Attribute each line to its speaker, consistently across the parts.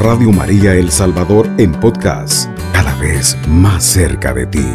Speaker 1: Radio María El Salvador en podcast, cada vez más cerca de ti.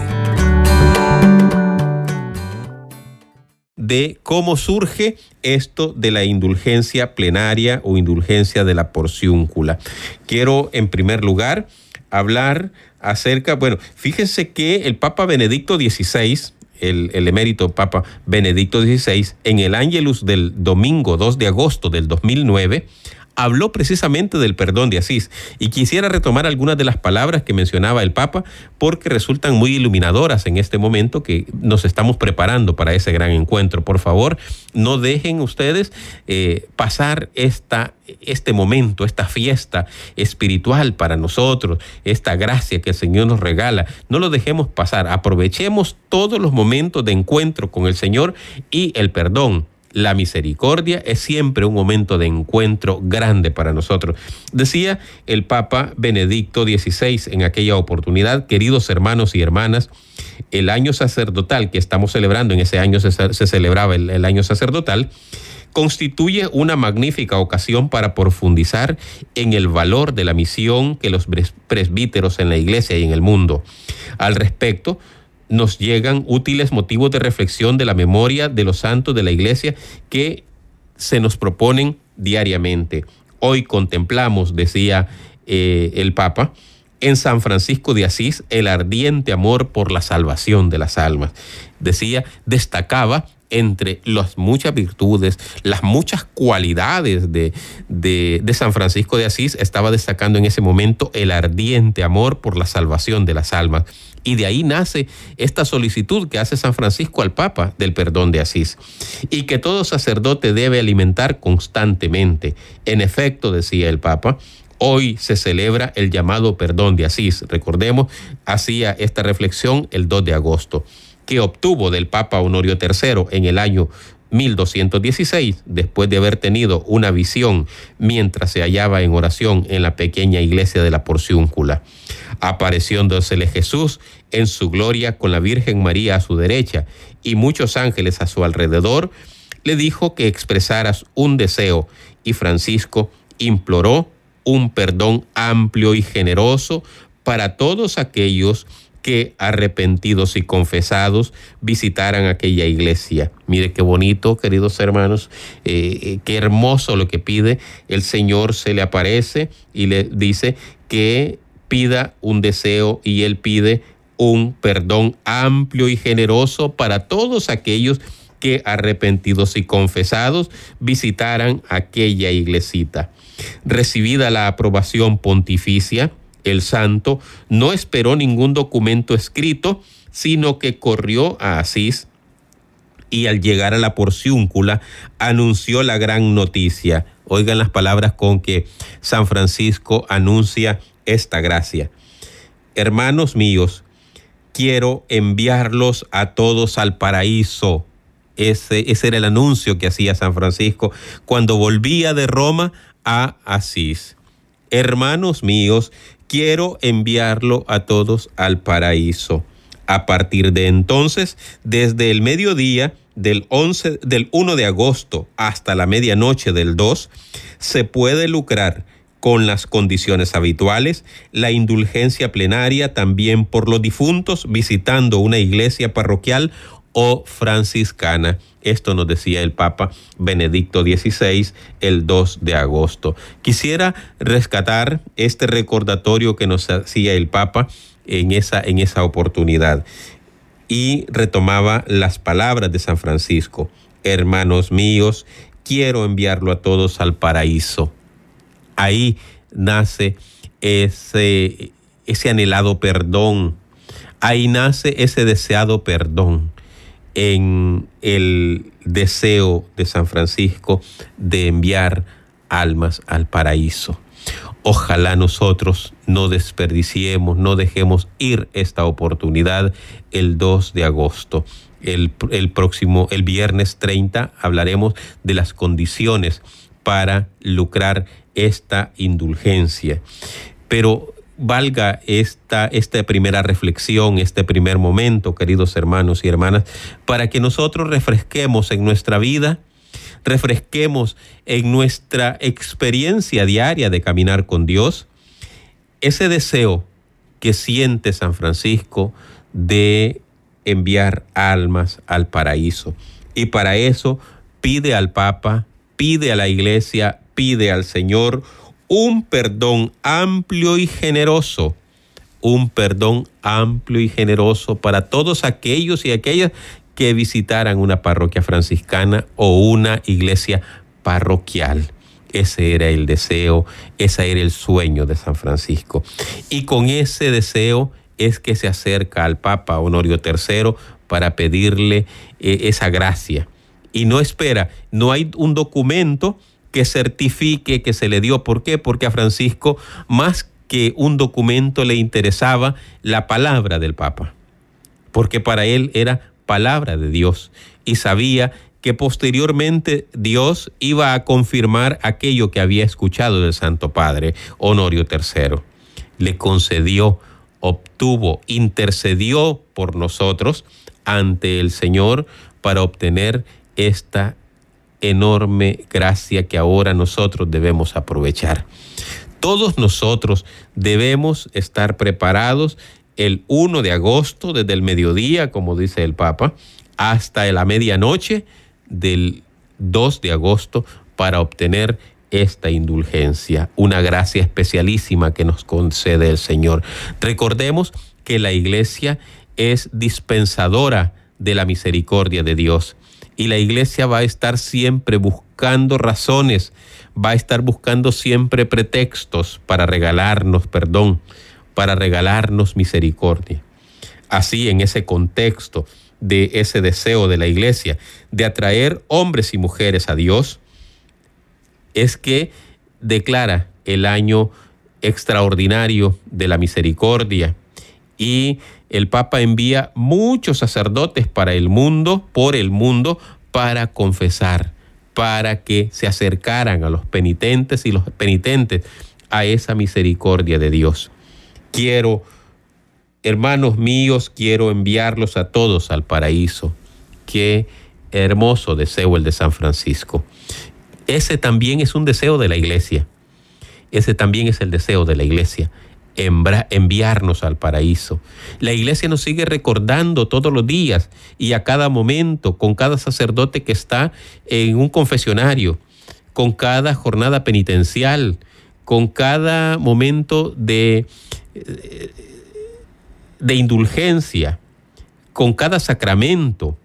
Speaker 2: de cómo surge esto de la indulgencia plenaria o indulgencia de la porciúncula. Quiero, en primer lugar, hablar acerca, bueno, fíjense que el Papa Benedicto XVI, el, emérito Papa Benedicto XVI, en el Ángelus del domingo 2 de agosto del 2009, habló precisamente del perdón de Asís y quisiera retomar algunas de las palabras que mencionaba el Papa porque resultan muy iluminadoras en este momento que nos estamos preparando para ese gran encuentro. Por favor, no dejen ustedes eh, pasar esta, este momento, esta fiesta espiritual para nosotros, esta gracia que el Señor nos regala. No lo dejemos pasar, aprovechemos todos los momentos de encuentro con el Señor y el perdón la misericordia es siempre un momento de encuentro grande para nosotros. Decía el Papa Benedicto XVI en aquella oportunidad, queridos hermanos y hermanas, el año sacerdotal que estamos celebrando, en ese año se, celebraba el, año sacerdotal, constituye una magnífica ocasión para profundizar en el valor de la misión que los presbíteros en la iglesia y en el mundo. Al respecto, nos llegan útiles motivos de reflexión de la memoria de los santos de la iglesia que se nos proponen diariamente. Hoy contemplamos, decía eh, el Papa, en San Francisco de Asís el ardiente amor por la salvación de las almas. Decía, destacaba entre las muchas virtudes, las muchas cualidades de, de, de, San Francisco de Asís, estaba destacando en ese momento el ardiente amor por la salvación de las almas. Y de ahí nace esta solicitud que hace San Francisco al Papa del perdón de Asís y que todo sacerdote debe alimentar constantemente. En efecto, decía el Papa, Hoy se celebra el llamado perdón de Asís. Recordemos, hacía esta reflexión el 2 de agosto que obtuvo del Papa Honorio III en el año 1216, después de haber tenido una visión mientras se hallaba en oración en la pequeña iglesia de la Porciúncula. Apareciéndosele Jesús en su gloria con la Virgen María a su derecha y muchos ángeles a su alrededor, le dijo que expresaras un deseo y Francisco imploró un perdón amplio y generoso para todos aquellos que arrepentidos y confesados visitaran aquella iglesia. Mire qué bonito, queridos hermanos, eh, eh, qué hermoso lo que pide. El Señor se le aparece y le dice que pida un deseo y él pide un perdón amplio y generoso para todos aquellos que arrepentidos y confesados visitaran aquella iglesita. Recibida la aprobación pontificia, el santo no esperó ningún documento escrito, sino que corrió a Asís y al llegar a la porciúncula anunció la gran noticia. Oigan las palabras con que San Francisco anuncia esta gracia. Hermanos míos, quiero enviarlos a todos al paraíso. Ese, ese era el anuncio que hacía San Francisco cuando volvía de Roma a Asís. Hermanos míos, quiero enviarlo a todos al paraíso. A partir de entonces, desde el mediodía del, 11, del 1 de agosto hasta la medianoche del 2, se puede lucrar con las condiciones habituales, la indulgencia plenaria también por los difuntos visitando una iglesia parroquial o franciscana. Esto nos decía el Papa Benedicto XVI el 2 de agosto. Quisiera rescatar este recordatorio que nos hacía el Papa en esa, en esa oportunidad y retomaba las palabras de San Francisco. Hermanos míos, quiero enviarlo a todos al paraíso. Ahí nace ese, ese anhelado perdón. Ahí nace ese deseado perdón en el deseo de San Francisco de enviar almas al paraíso. Ojalá nosotros no desperdiciemos, no dejemos ir esta oportunidad el 2 de agosto. El, el, próximo, el viernes 30, hablaremos de las condiciones para lucrar esta indulgencia. Pero valga esta, esta primera reflexión, este primer momento, queridos hermanos y hermanas, para que nosotros refresquemos en nuestra vida, refresquemos en nuestra experiencia diaria de caminar con Dios, ese deseo que siente San Francisco de enviar almas al paraíso. Y para eso pide al Papa, pide a la Iglesia, pide al Señor un perdón amplio y generoso, un perdón amplio y generoso para todos aquellos y aquellas que visitaran una parroquia franciscana o una iglesia parroquial. Ese era el deseo, ese era el sueño de San Francisco. Y con ese deseo es que se acerca al Papa Honorio III para pedirle eh, esa gracia. Y no espera, no hay un documento que certifique que se le dio. ¿Por qué? Porque a Francisco más que un documento le interesaba la palabra del Papa. Porque para él era palabra de Dios y sabía que posteriormente Dios iba a confirmar aquello que había escuchado del Santo Padre, Honorio III. Le concedió, obtuvo, intercedió por nosotros ante el Señor para obtener esta enorme gracia que ahora nosotros debemos aprovechar. Todos nosotros debemos estar preparados el 1 de agosto, desde el mediodía, como dice el Papa, hasta la medianoche del 2 de agosto para obtener esta indulgencia, una gracia especialísima que nos concede el Señor. Recordemos que la iglesia es dispensadora de la misericordia de Dios y la iglesia va a estar siempre buscando razones, va a estar buscando siempre pretextos para regalarnos perdón, para regalarnos misericordia. Así, en ese contexto de ese deseo de la iglesia de atraer hombres y mujeres a Dios, es que declara el año extraordinario de la misericordia y el Papa envía muchos sacerdotes para el mundo, por el mundo, para confesar, para que se acercaran a los penitentes y los penitentes a esa misericordia de Dios. Quiero, hermanos míos, quiero enviarlos a todos al paraíso. Qué hermoso deseo el de San Francisco. Ese también es un deseo de la iglesia. Ese también es el deseo de la iglesia enviarnos al paraíso. La iglesia nos sigue recordando todos los días y a cada momento, con cada sacerdote que está en un confesionario, con cada jornada penitencial, con cada momento de, de indulgencia, con cada sacramento.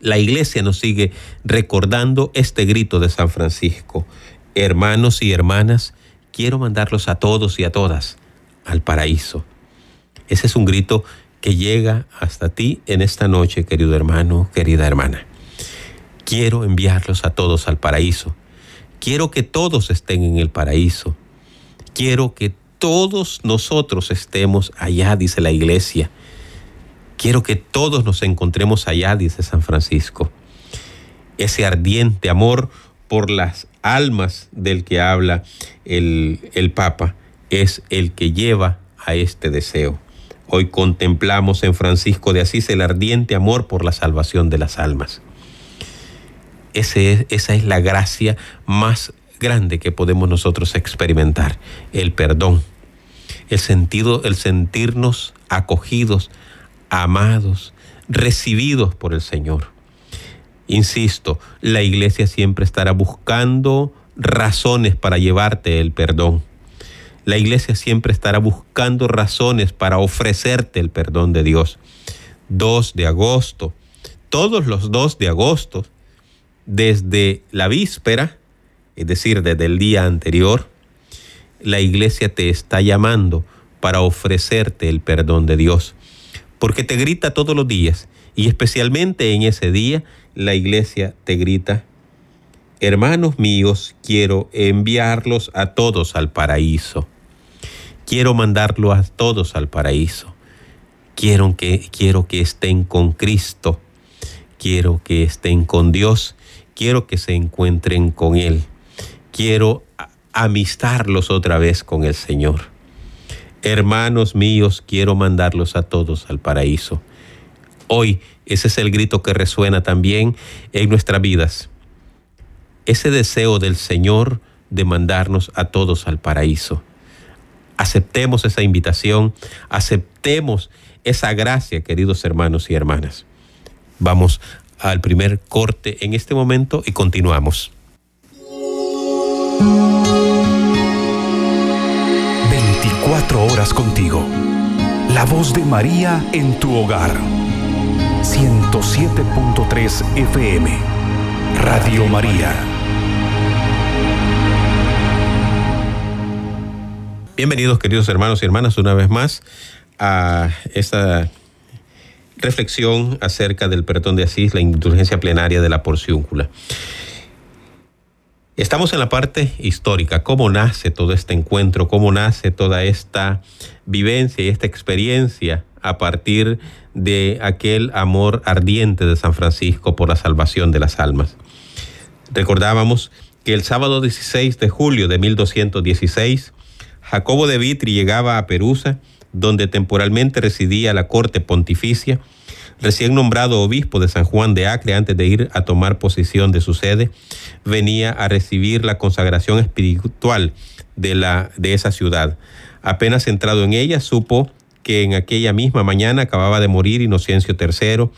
Speaker 2: La iglesia nos sigue recordando este grito de San Francisco. Hermanos y hermanas, quiero mandarlos a todos y a todas al paraíso. Ese es un grito que llega hasta ti en esta noche, querido hermano, querida hermana. Quiero enviarlos a todos al paraíso. Quiero que todos estén en el paraíso. Quiero que todos nosotros estemos allá, dice la iglesia. Quiero que todos nos encontremos allá, dice San Francisco. Ese ardiente amor por las almas del que habla el, el Papa es el que lleva a este deseo. Hoy contemplamos en Francisco de Asís el ardiente amor por la salvación de las almas. Ese esa es la gracia más grande que podemos nosotros experimentar, el perdón, el sentido, el sentirnos acogidos, amados, recibidos por el Señor. Insisto, la iglesia siempre estará buscando razones para llevarte el perdón la iglesia siempre estará buscando razones para ofrecerte el perdón de Dios. 2 de agosto, todos los 2 de agosto, desde la víspera, es decir, desde el día anterior, la iglesia te está llamando para ofrecerte el perdón de Dios. Porque te grita todos los días y especialmente en ese día la iglesia te grita, hermanos míos, quiero enviarlos a todos al paraíso. Quiero mandarlos a todos al paraíso. Quiero que, quiero que estén con Cristo. Quiero que estén con Dios. Quiero que se encuentren con Él. Quiero amistarlos otra vez con el Señor. Hermanos míos, quiero mandarlos a todos al paraíso. Hoy ese es el grito que resuena también en nuestras vidas ese deseo del Señor de mandarnos a todos al paraíso, Aceptemos esa invitación, aceptemos esa gracia, queridos hermanos y hermanas. Vamos al primer corte en este momento y continuamos.
Speaker 1: 24 horas contigo. La voz de María en tu hogar. 107.3 FM. Radio María.
Speaker 2: Bienvenidos queridos hermanos y hermanas una vez más a esta reflexión acerca del perdón de Asís, la indulgencia plenaria de la porciúncula. Estamos en la parte histórica, cómo nace todo este encuentro, cómo nace toda esta vivencia y esta experiencia a partir de aquel amor ardiente de San Francisco por la salvación de las almas. Recordábamos que el sábado 16 de julio de 1216, Jacobo de Vitri llegaba a Perusa, donde temporalmente residía la corte pontificia, recién nombrado obispo de San Juan de Acre antes de ir a tomar posesión de su sede, venía a recibir la consagración espiritual de, la, de esa ciudad. Apenas entrado en ella, supo que en aquella misma mañana acababa de morir Inocencio III.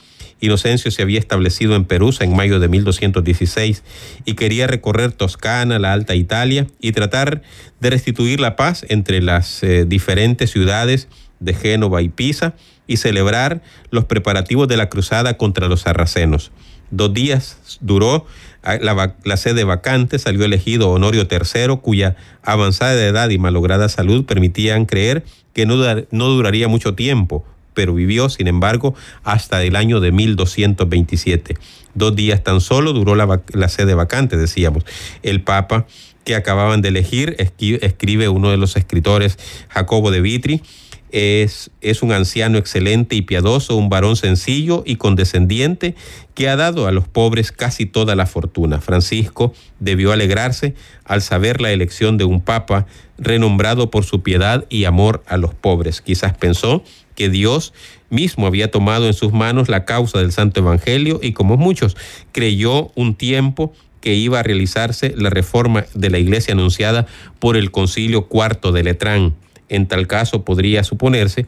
Speaker 2: Inocencio se había establecido en Perusa en mayo de 1216 y quería recorrer Toscana, la Alta Italia y tratar de restituir la paz entre las eh, diferentes ciudades de Génova y Pisa y celebrar los preparativos de la cruzada contra los sarracenos. Dos días duró la, sede vacante, salió elegido Honorio III, cuya avanzada edad y malograda salud permitían creer que no, no duraría mucho tiempo, pero vivió, sin embargo, hasta el año de 1227. Dos días tan solo duró la, sede vacante, decíamos. El Papa que acababan de elegir, escribe uno de los escritores, Jacobo de Vitri, es, es, un anciano excelente y piadoso, un varón sencillo y condescendiente que ha dado a los pobres casi toda la fortuna. Francisco debió alegrarse al saber la elección de un papa renombrado por su piedad y amor a los pobres. Quizás pensó que Dios mismo había tomado en sus manos la causa del Santo Evangelio y como muchos creyó un tiempo que iba a realizarse la reforma de la iglesia anunciada por el concilio cuarto de Letrán en tal caso podría suponerse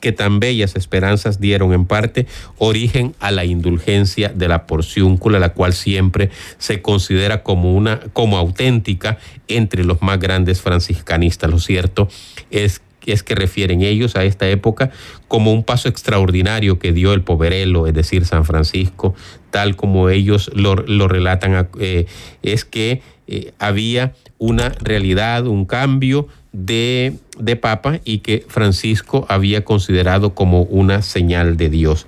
Speaker 2: que tan bellas esperanzas dieron en parte origen a la indulgencia de la porciúncula, la cual siempre se considera como una como auténtica entre los más grandes franciscanistas. Lo cierto es es que refieren ellos a esta época como un paso extraordinario que dio el poverelo, es decir, San Francisco, tal como ellos lo, relatan, eh, es que eh, había una realidad, un cambio de, de papa y que Francisco había considerado como una señal de Dios.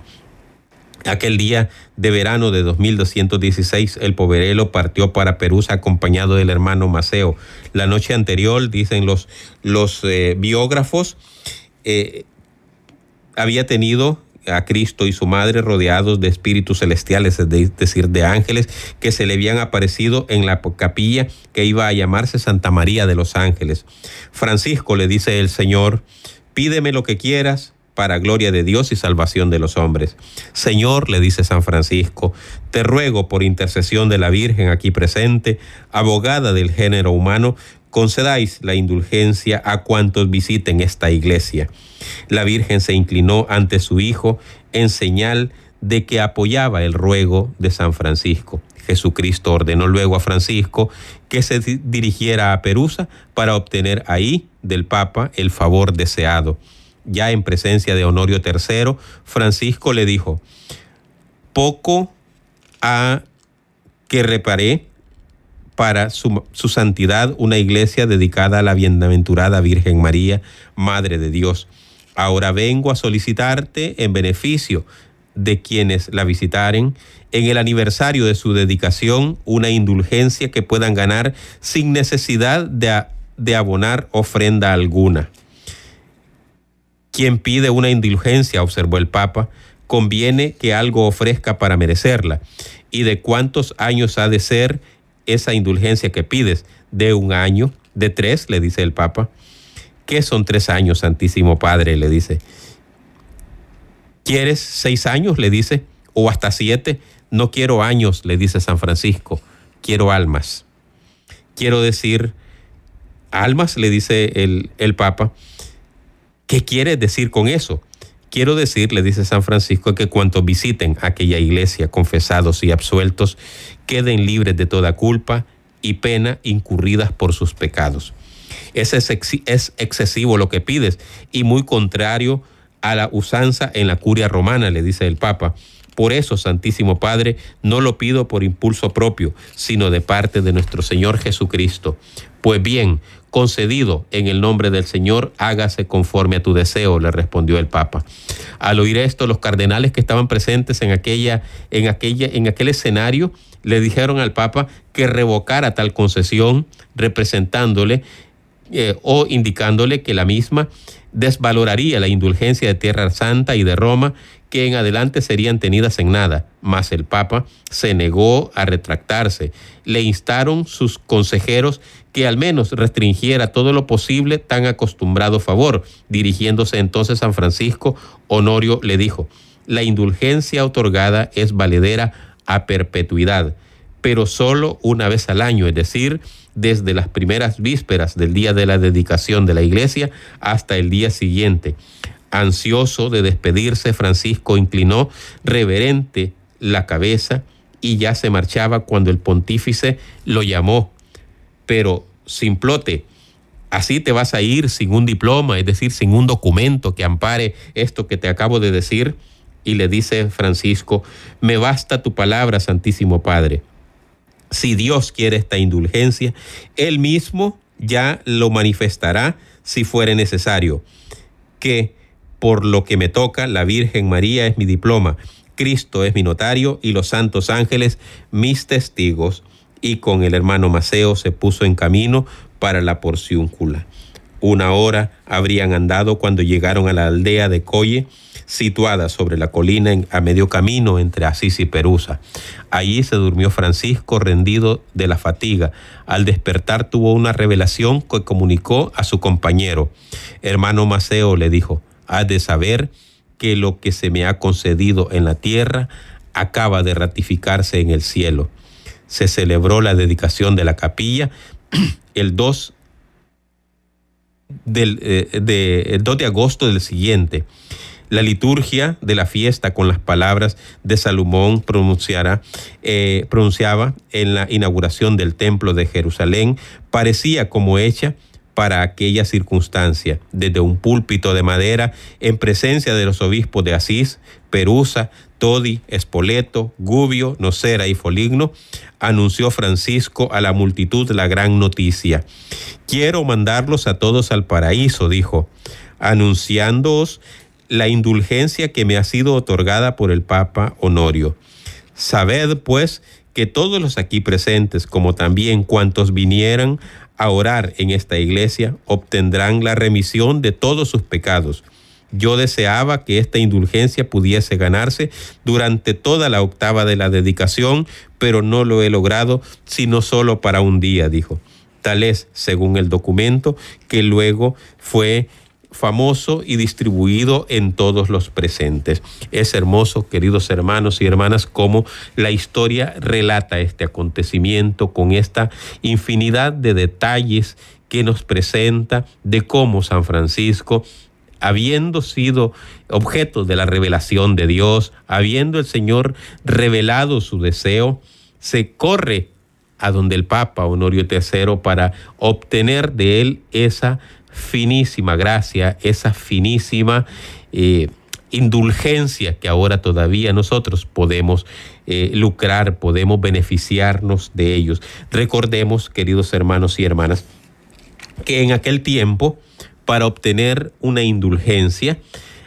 Speaker 2: Aquel día de verano de 2216, el poverelo partió para Perú acompañado del hermano Maceo. La noche anterior, dicen los, los eh, biógrafos, eh, había tenido a Cristo y su madre rodeados de espíritus celestiales, es decir, de ángeles que se le habían aparecido en la capilla que iba a llamarse Santa María de los Ángeles. Francisco le dice el Señor, pídeme lo que quieras para gloria de Dios y salvación de los hombres. Señor, le dice San Francisco, te ruego por intercesión de la Virgen aquí presente, abogada del género humano, concedáis la indulgencia a cuantos visiten esta iglesia. La Virgen se inclinó ante su Hijo en señal de que apoyaba el ruego de San Francisco. Jesucristo ordenó luego a Francisco que se dirigiera a Perusa para obtener ahí del Papa el favor deseado ya en presencia de Honorio III, Francisco le dijo, poco a que reparé para su, su, santidad una iglesia dedicada a la bienaventurada Virgen María, Madre de Dios. Ahora vengo a solicitarte en beneficio de quienes la visitaren en el aniversario de su dedicación una indulgencia que puedan ganar sin necesidad de, de abonar ofrenda alguna. Quien pide una indulgencia, observó el Papa, conviene que algo ofrezca para merecerla. ¿Y de cuántos años ha de ser esa indulgencia que pides? De un año, de tres, le dice el Papa. ¿Qué son tres años, Santísimo Padre? le dice. ¿Quieres seis años? le dice. O hasta siete. No quiero años, le dice San Francisco. Quiero almas. Quiero decir, almas, le dice el, el Papa. ¿Qué quiere decir con eso? Quiero decir, le dice San Francisco, que cuantos visiten aquella iglesia confesados y absueltos, queden libres de toda culpa y pena incurridas por sus pecados. Es, es excesivo lo que pides y muy contrario a la usanza en la curia romana, le dice el Papa. Por eso, Santísimo Padre, no lo pido por impulso propio, sino de parte de nuestro Señor Jesucristo. Pues bien, concedido en el nombre del Señor, hágase conforme a tu deseo, le respondió el Papa. Al oír esto, los cardenales que estaban presentes en aquella, en aquella, en aquel escenario, le dijeron al Papa que revocara tal concesión, representándole eh, o indicándole que la misma desvaloraría la indulgencia de Tierra Santa y de Roma, que en adelante serían tenidas en nada. Mas el Papa se negó a retractarse. Le instaron sus consejeros que al menos restringiera todo lo posible tan acostumbrado favor. Dirigiéndose entonces a San Francisco, Honorio le dijo, la indulgencia otorgada es valedera a perpetuidad, pero solo una vez al año, es decir, desde las primeras vísperas del día de la dedicación de la iglesia hasta el día siguiente. Ansioso de despedirse, Francisco inclinó reverente la cabeza y ya se marchaba cuando el pontífice lo llamó. Pero, simplote, así te vas a ir sin un diploma, es decir, sin un documento que ampare esto que te acabo de decir. Y le dice Francisco, me basta tu palabra, Santísimo Padre si Dios quiere esta indulgencia, Él mismo ya lo manifestará si fuere necesario. Que por lo que me toca, la Virgen María es mi diploma, Cristo es mi notario y los santos ángeles mis testigos. Y con el hermano Maceo se puso en camino para la porciúncula. Una hora habrían andado cuando llegaron a la aldea de Coye, situada sobre la colina a medio camino entre Asís y Perusa. Allí se durmió Francisco rendido de la fatiga. Al despertar tuvo una revelación que comunicó a su compañero. Hermano Maceo le dijo, has de saber que lo que se me ha concedido en la tierra acaba de ratificarse en el cielo. Se celebró la dedicación de la capilla el 2 del, eh, de, el 2 de agosto del siguiente. La liturgia de la fiesta con las palabras de Salomón eh, pronunciaba en la inauguración del templo de Jerusalén parecía como hecha para aquella circunstancia, desde un púlpito de madera en presencia de los obispos de Asís, Perusa, Todi, Espoleto, Gubio, Nocera y Foligno, anunció Francisco a la multitud la gran noticia. Quiero mandarlos a todos al paraíso, dijo, anunciándoos la indulgencia que me ha sido otorgada por el Papa Honorio. Sabed, pues, que todos los aquí presentes, como también cuantos vinieran a orar en esta iglesia, obtendrán la remisión de todos sus pecados. Yo deseaba que esta indulgencia pudiese ganarse durante toda la octava de la dedicación, pero no lo he logrado, sino solo para un día, dijo. Tal es, según el documento, que luego fue famoso y distribuido en todos los presentes. Es hermoso, queridos hermanos y hermanas, cómo la historia relata este acontecimiento con esta infinidad de detalles que nos presenta de cómo San Francisco habiendo sido objeto de la revelación de Dios, habiendo el Señor revelado su deseo, se corre a donde el Papa Honorio III para obtener de él esa finísima gracia, esa finísima eh, indulgencia que ahora todavía nosotros podemos eh, lucrar, podemos beneficiarnos de ellos. Recordemos, queridos hermanos y hermanas, que en aquel tiempo, para obtener una indulgencia,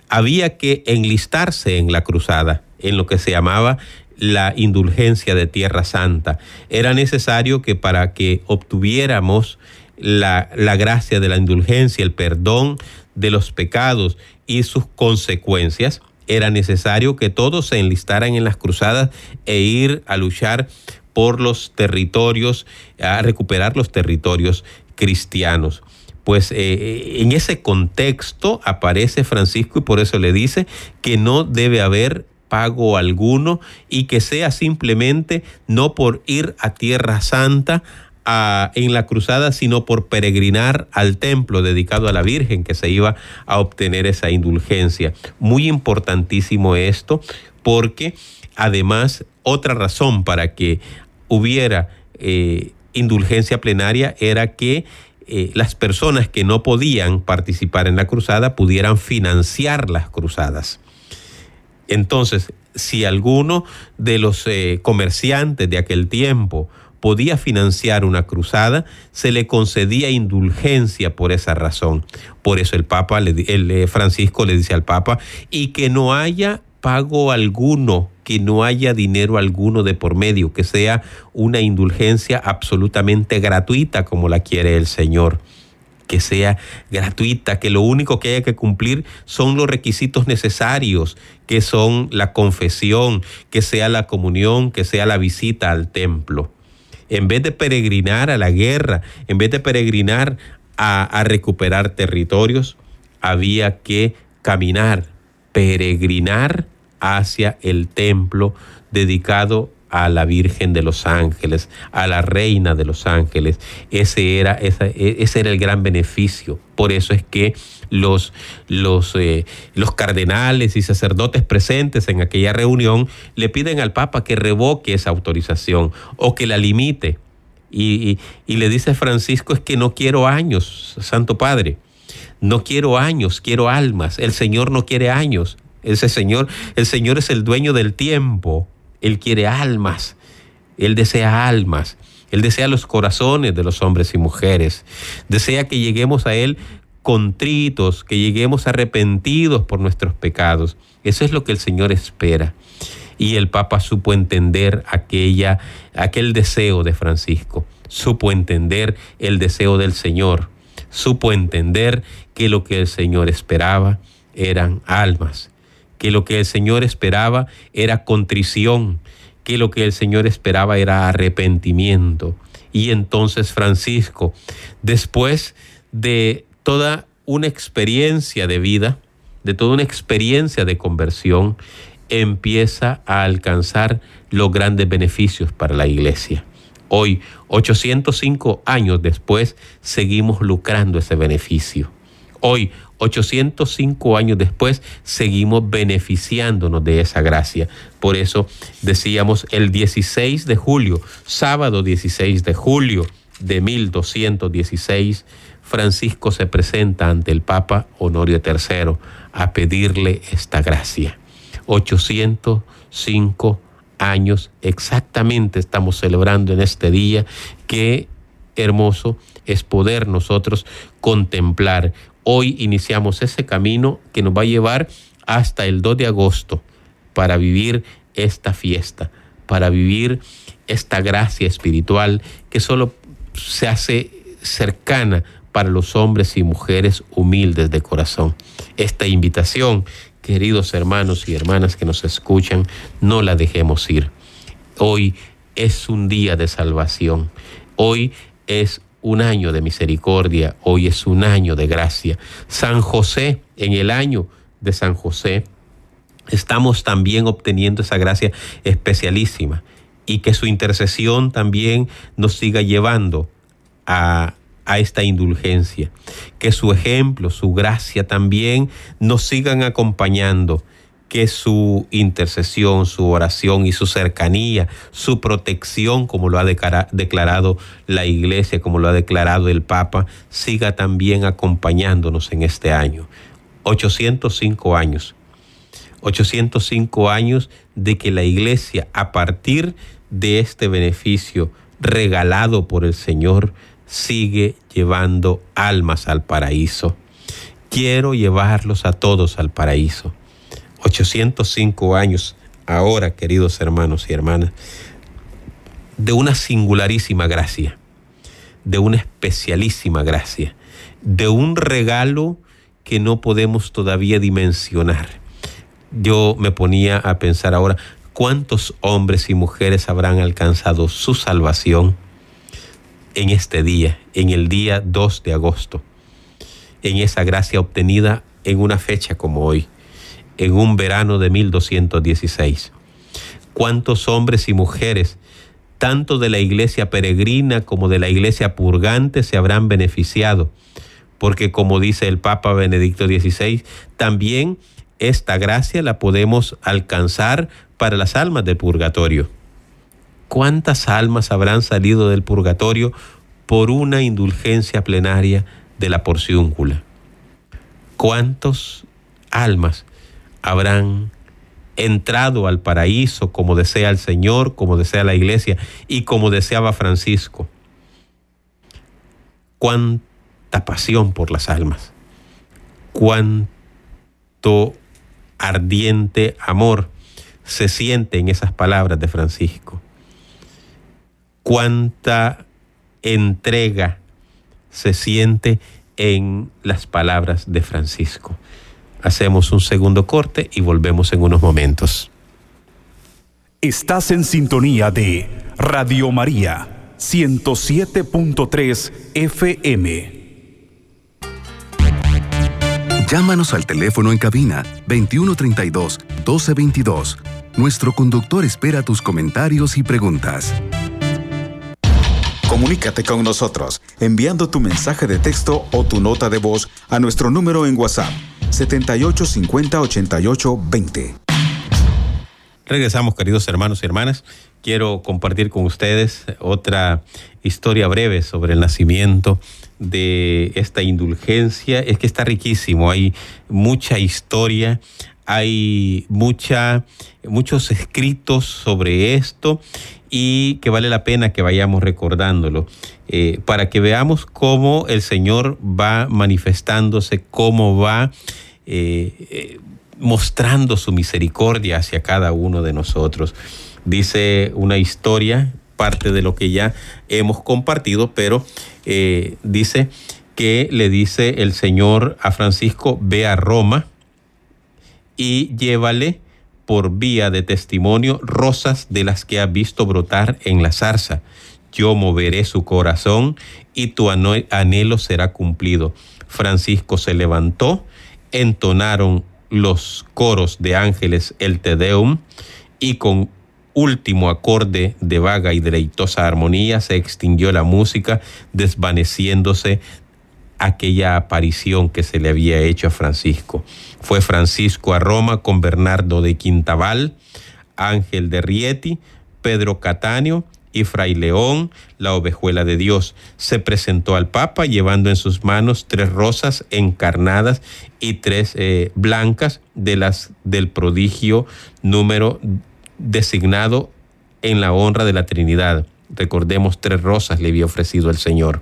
Speaker 2: había que enlistarse en la cruzada, en lo que se llamaba la indulgencia de Tierra Santa. Era necesario que para que obtuviéramos la, gracia de la indulgencia, el perdón de los pecados y sus consecuencias, era necesario que todos se enlistaran en las cruzadas e ir a luchar por los territorios, a recuperar los territorios cristianos. Pues eh, eh, en ese contexto aparece Francisco y por eso le dice que no debe haber pago alguno y que sea simplemente no por ir a Tierra Santa en la cruzada, sino por peregrinar al templo dedicado a la Virgen que se iba a obtener esa indulgencia. Muy importantísimo esto, porque además otra razón para que hubiera eh, indulgencia plenaria era que eh, las personas que no podían participar en la cruzada pudieran financiar las cruzadas. Entonces, si alguno de los eh, comerciantes de aquel tiempo podía financiar una cruzada, se le concedía indulgencia por esa razón. Por eso el Papa, el eh, Francisco le dice al Papa, y que no haya pago alguno, que no haya dinero alguno de por medio, que sea una indulgencia absolutamente gratuita como la quiere el Señor. Que sea gratuita, que lo único que haya que cumplir son los requisitos necesarios, que son la confesión, que sea la comunión, que sea la visita al templo. En vez de peregrinar a la guerra, en vez de peregrinar a, recuperar territorios, había que caminar, peregrinar hacia el templo dedicado a la Virgen de los Ángeles, a la Reina de los Ángeles. Ese era, e, ese era el gran beneficio. Por eso es que los, los, eh, los cardenales y sacerdotes presentes en aquella reunión le piden al Papa que revoque esa autorización o que la limite. Y, y, le dice Francisco es que no quiero años, Santo Padre. No quiero años, quiero almas. El Señor no quiere años. Ese Señor, el Señor es el dueño del tiempo. Él quiere almas. Él desea almas. Él desea los corazones de los hombres y mujeres. Desea que lleguemos a Él contritos, que lleguemos arrepentidos por nuestros pecados. Eso es lo que el Señor espera. Y el Papa supo entender aquella, aquel deseo de Francisco, supo entender el deseo del Señor, supo entender que lo que el Señor esperaba eran almas, que lo que el Señor esperaba era contrición, que lo que el Señor esperaba era arrepentimiento. Y entonces Francisco, después de toda una experiencia de vida, de toda una experiencia de conversión, empieza a alcanzar los grandes beneficios para la iglesia. Hoy, 805 años después, seguimos lucrando ese beneficio. Hoy, 805 años después, seguimos beneficiándonos de esa gracia. Por eso decíamos el 16 de julio, sábado 16 de julio de 1216, Francisco se presenta ante el Papa Honorio III a pedirle esta gracia. 805 años exactamente estamos celebrando en este día. Qué hermoso es poder nosotros contemplar. Hoy iniciamos ese camino que nos va a llevar hasta el 2 de agosto para vivir esta fiesta, para vivir esta gracia espiritual que solo se hace cercana para los hombres y mujeres humildes de corazón. Esta invitación, queridos hermanos y hermanas que nos escuchan, no la dejemos ir. Hoy es un día de salvación. Hoy es un año de misericordia. Hoy es un año de gracia. San José, en el año de San José, estamos también obteniendo esa gracia especialísima y que su intercesión también nos siga llevando a a esta indulgencia. Que su ejemplo, su gracia también nos sigan acompañando. Que su intercesión, su oración y su cercanía, su protección, como lo ha declarado la Iglesia, como lo ha declarado el Papa, siga también acompañándonos en este año. 805 años. 805 años de que la Iglesia, a partir de este beneficio regalado por el Señor, sigue llevando almas al paraíso. Quiero llevarlos a todos al paraíso. 805 años ahora, queridos hermanos y hermanas, de una singularísima gracia, de una especialísima gracia, de un regalo que no podemos todavía dimensionar. Yo me ponía a pensar ahora, ¿cuántos hombres y mujeres habrán alcanzado su salvación? en este día, en el día 2 de agosto, en esa gracia obtenida en una fecha como hoy, en un verano de 1216. ¿Cuántos hombres y mujeres tanto de la iglesia peregrina como de la iglesia purgante se habrán beneficiado, porque como dice el Papa Benedicto XVI, también esta gracia la podemos alcanzar para las almas del purgatorio. ¿Cuántas almas habrán salido del purgatorio por una indulgencia plenaria de la porciúncula? ¿Cuántos almas habrán entrado al paraíso como desea el Señor, como desea la iglesia y como deseaba Francisco? Cuánta pasión por las almas, cuánto ardiente amor se siente en esas palabras de Francisco. Cuánta entrega se siente en las palabras de Francisco. Hacemos un segundo corte y volvemos en unos momentos.
Speaker 1: Estás en sintonía de Radio María 107.3 FM.
Speaker 3: Llámanos al teléfono en cabina 2132 1222. Nuestro conductor espera tus comentarios y preguntas.
Speaker 4: Comunícate con nosotros enviando tu mensaje de texto o tu nota de voz a nuestro número en WhatsApp 7850 88 20.
Speaker 2: Regresamos, queridos hermanos y hermanas. Quiero compartir con ustedes otra historia breve sobre el nacimiento de esta indulgencia. Es que está riquísimo, hay mucha historia, hay muchos escritos sobre esto y que vale la pena que vayamos recordándolo eh, para que veamos cómo el Señor va manifestándose, cómo va eh, eh, mostrando su misericordia hacia cada uno de nosotros. Dice una historia, parte de lo que ya hemos compartido, pero dice que le dice el Señor a Francisco, ve a Roma y llévale por vía de testimonio rosas de las que ha visto brotar en la zarza. Yo moveré su corazón y tu anhelo será cumplido. Francisco se levantó, entonaron los coros de ángeles el Te Deum y con último acorde de vaga y deleitosa armonía se extinguió la música, desvaneciéndose aquella aparición que se le había hecho a Francisco. Fue Francisco a Roma con Bernardo de Quintabal, Ángel de Rieti, Pedro Catáneo y Fray León, la ovejuela de Dios. Se presentó al Papa llevando en sus manos tres rosas encarnadas y tres eh, blancas de las del prodigio número designado en la honra de la Trinidad. Recordemos, tres rosas le había ofrecido el Señor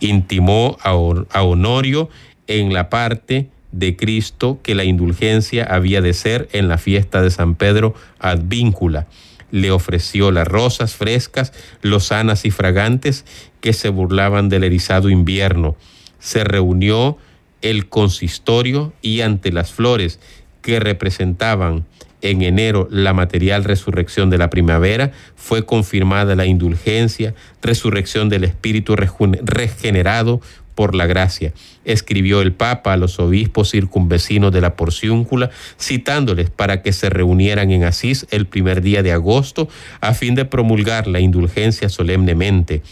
Speaker 2: intimó a, Honorio en la parte de Cristo que la indulgencia había de ser en la fiesta de San Pedro advíncula. Le ofreció las rosas frescas, lozanas y fragantes que se burlaban del erizado invierno. Se reunió el consistorio y ante las flores que representaban en enero la material resurrección de la primavera, fue confirmada la indulgencia, resurrección del espíritu regenerado por la gracia. Escribió el Papa a los obispos circunvecinos de la porciúncula, citándoles para que se reunieran en Asís el primer día de agosto, a fin de promulgar la indulgencia solemnemente.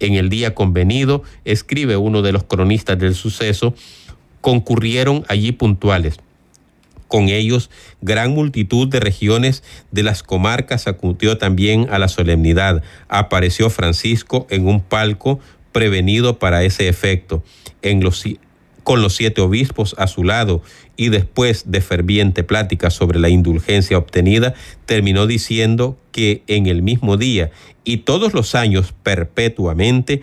Speaker 2: En el día convenido, escribe uno de los cronistas del suceso, concurrieron allí puntuales con ellos gran multitud de regiones de las comarcas acudió también a la solemnidad. Apareció Francisco en un palco prevenido para ese efecto, con los siete obispos a su lado, y después de ferviente plática sobre la indulgencia obtenida, terminó diciendo que en el mismo día y todos los años perpetuamente,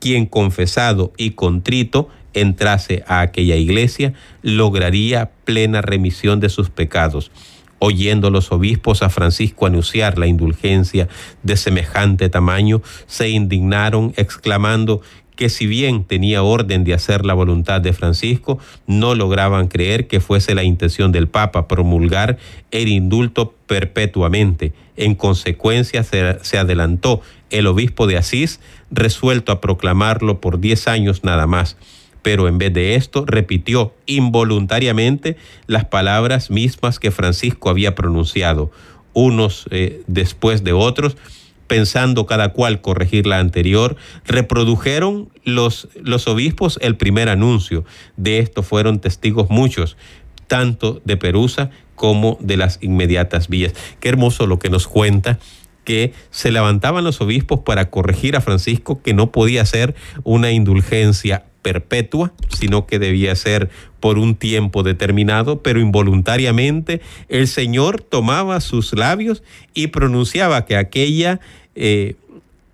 Speaker 2: quien confesado y contrito entrase a aquella iglesia, lograría plena remisión de sus pecados. Oyendo los obispos a Francisco anunciar la indulgencia de semejante tamaño, se indignaron exclamando que si bien tenía orden de hacer la voluntad de Francisco, no lograban creer que fuese la intención del Papa promulgar el indulto perpetuamente. En consecuencia, se, se, adelantó el obispo de Asís, resuelto a proclamarlo por diez años nada más pero en vez de esto repitió involuntariamente las palabras mismas que Francisco había pronunciado, unos eh, después de otros, pensando cada cual corregir la anterior, reprodujeron los, los obispos el primer anuncio. De esto fueron testigos muchos, tanto de Perusa como de las inmediatas villas. Qué hermoso lo que nos cuenta que se levantaban los obispos para corregir a Francisco que no podía ser una indulgencia perpetua, sino que debía ser por un tiempo determinado, pero involuntariamente el Señor tomaba sus labios y pronunciaba que aquella eh,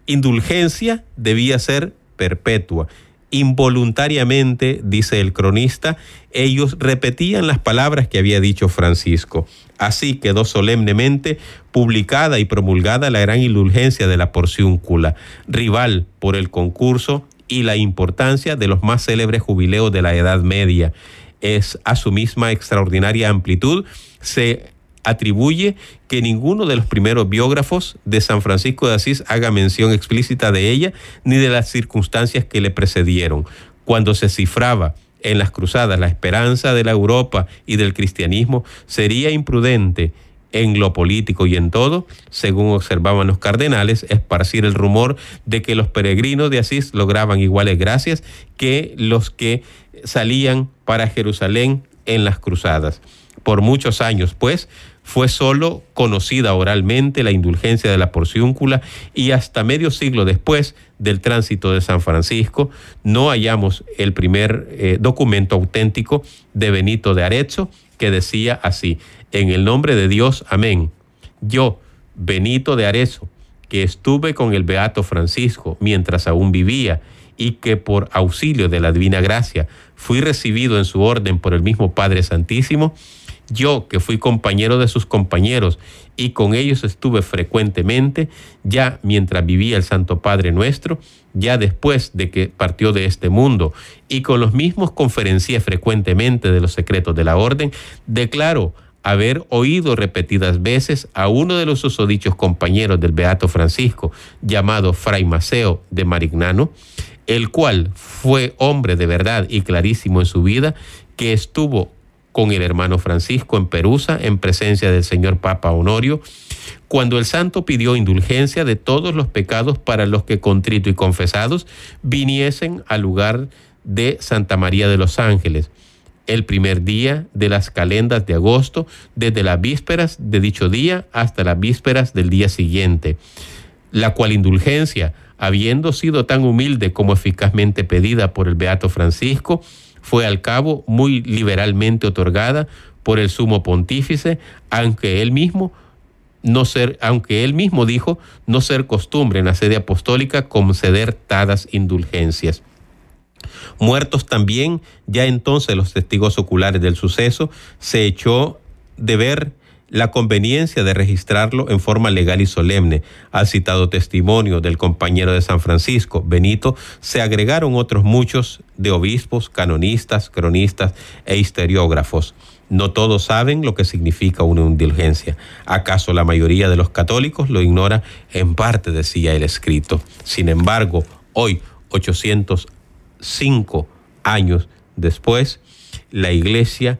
Speaker 2: indulgencia debía ser perpetua. Involuntariamente, dice el cronista, ellos repetían las palabras que había dicho Francisco. Así quedó solemnemente publicada y promulgada la gran indulgencia de la porciúncula, rival por el concurso y la importancia de los más célebres jubileos de la Edad Media. Es a su misma extraordinaria amplitud se atribuye que ninguno de los primeros biógrafos de San Francisco de Asís haga mención explícita de ella ni de las circunstancias que le precedieron. Cuando se cifraba en las cruzadas la esperanza de la Europa y del cristianismo, sería imprudente en lo político y en todo, según observaban los cardenales, esparcir el rumor de que los peregrinos de Asís lograban iguales gracias que los que salían para Jerusalén en las cruzadas. Por muchos años, pues, fue solo conocida oralmente la indulgencia de la porciúncula y hasta medio siglo después del tránsito de San Francisco no hallamos el primer eh, documento auténtico de Benito de Arezzo que decía así, en el nombre de Dios, amén. Yo, Benito de Arezzo, que estuve con el Beato Francisco mientras aún vivía y que por auxilio de la Divina Gracia fui recibido en su orden por el mismo Padre Santísimo, yo que fui compañero de sus compañeros y con ellos estuve frecuentemente, ya mientras vivía el Santo Padre nuestro, ya después de que partió de este mundo, y con los mismos conferencié frecuentemente de los secretos de la orden, declaro haber oído repetidas veces a uno de los susodichos compañeros del Beato Francisco, llamado Fray Maceo de Marignano, el cual fue hombre de verdad y clarísimo en su vida, que estuvo con el hermano Francisco en Perusa en presencia del señor Papa Honorio, cuando el santo pidió indulgencia de todos los pecados para los que contrito y confesados viniesen al lugar de Santa María de los Ángeles el primer día de las calendas de agosto, desde las vísperas de dicho día hasta las vísperas del día siguiente, la cual indulgencia, habiendo sido tan humilde como eficazmente pedida por el Beato Francisco, fue al cabo muy liberalmente otorgada por el sumo pontífice, aunque él mismo no ser, aunque él mismo dijo no ser costumbre en la sede apostólica conceder tadas indulgencias. Muertos también, ya entonces los testigos oculares del suceso, se echó de ver la conveniencia de registrarlo en forma legal y solemne. Al citado testimonio del compañero de San Francisco, Benito, se agregaron otros muchos de obispos, canonistas, cronistas e historiógrafos. No todos saben lo que significa una indulgencia. ¿Acaso la mayoría de los católicos lo ignora? En parte decía el escrito. Sin embargo, hoy, 805 años después, la iglesia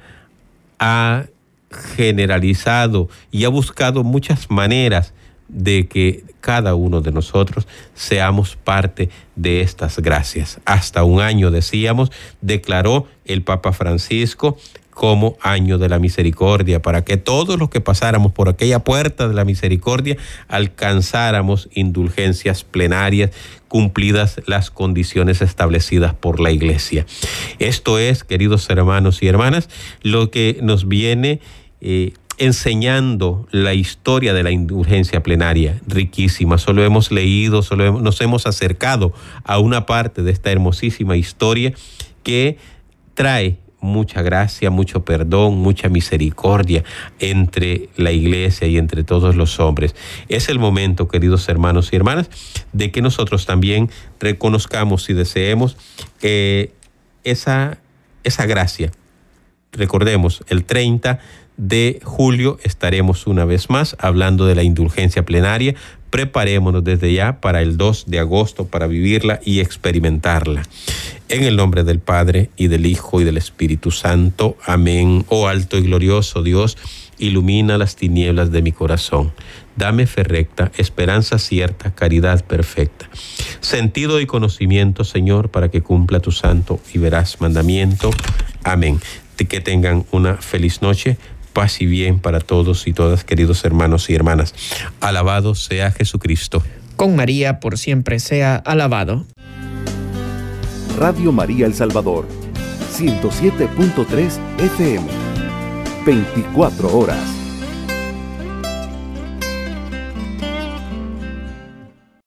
Speaker 2: ha generalizado y ha buscado muchas maneras de que cada uno de nosotros seamos parte de estas gracias. Hasta un año, decíamos, declaró el Papa Francisco como año de la misericordia, para que todos los que pasáramos por aquella puerta de la misericordia alcanzáramos indulgencias plenarias cumplidas las condiciones establecidas por la iglesia. Esto es, queridos hermanos y hermanas, lo que nos viene eh, enseñando la historia de la indulgencia plenaria, riquísima. Solo hemos leído, solo nos hemos acercado a una parte de esta hermosísima historia que trae mucha gracia, mucho perdón, mucha misericordia entre la iglesia y entre todos los hombres. Es el momento, queridos hermanos y hermanas, de que nosotros también reconozcamos y deseemos eh, esa, esa gracia. Recordemos, el 30 de julio estaremos una vez más hablando de la indulgencia plenaria. Preparémonos desde ya para el 2 de agosto para vivirla y experimentarla. En el nombre del Padre y del Hijo y del Espíritu Santo. Amén. Oh alto y glorioso Dios, ilumina las tinieblas de mi corazón. Dame fe recta, esperanza cierta, caridad perfecta. Sentido y conocimiento, Señor, para que cumpla tu santo y verás mandamiento. Amén. Que tengan una feliz noche paz y bien para todos y todas, queridos hermanos y hermanas. Alabado sea Jesucristo.
Speaker 5: Con María por siempre sea alabado.
Speaker 6: Radio María El Salvador, 107.3 FM, 24 horas.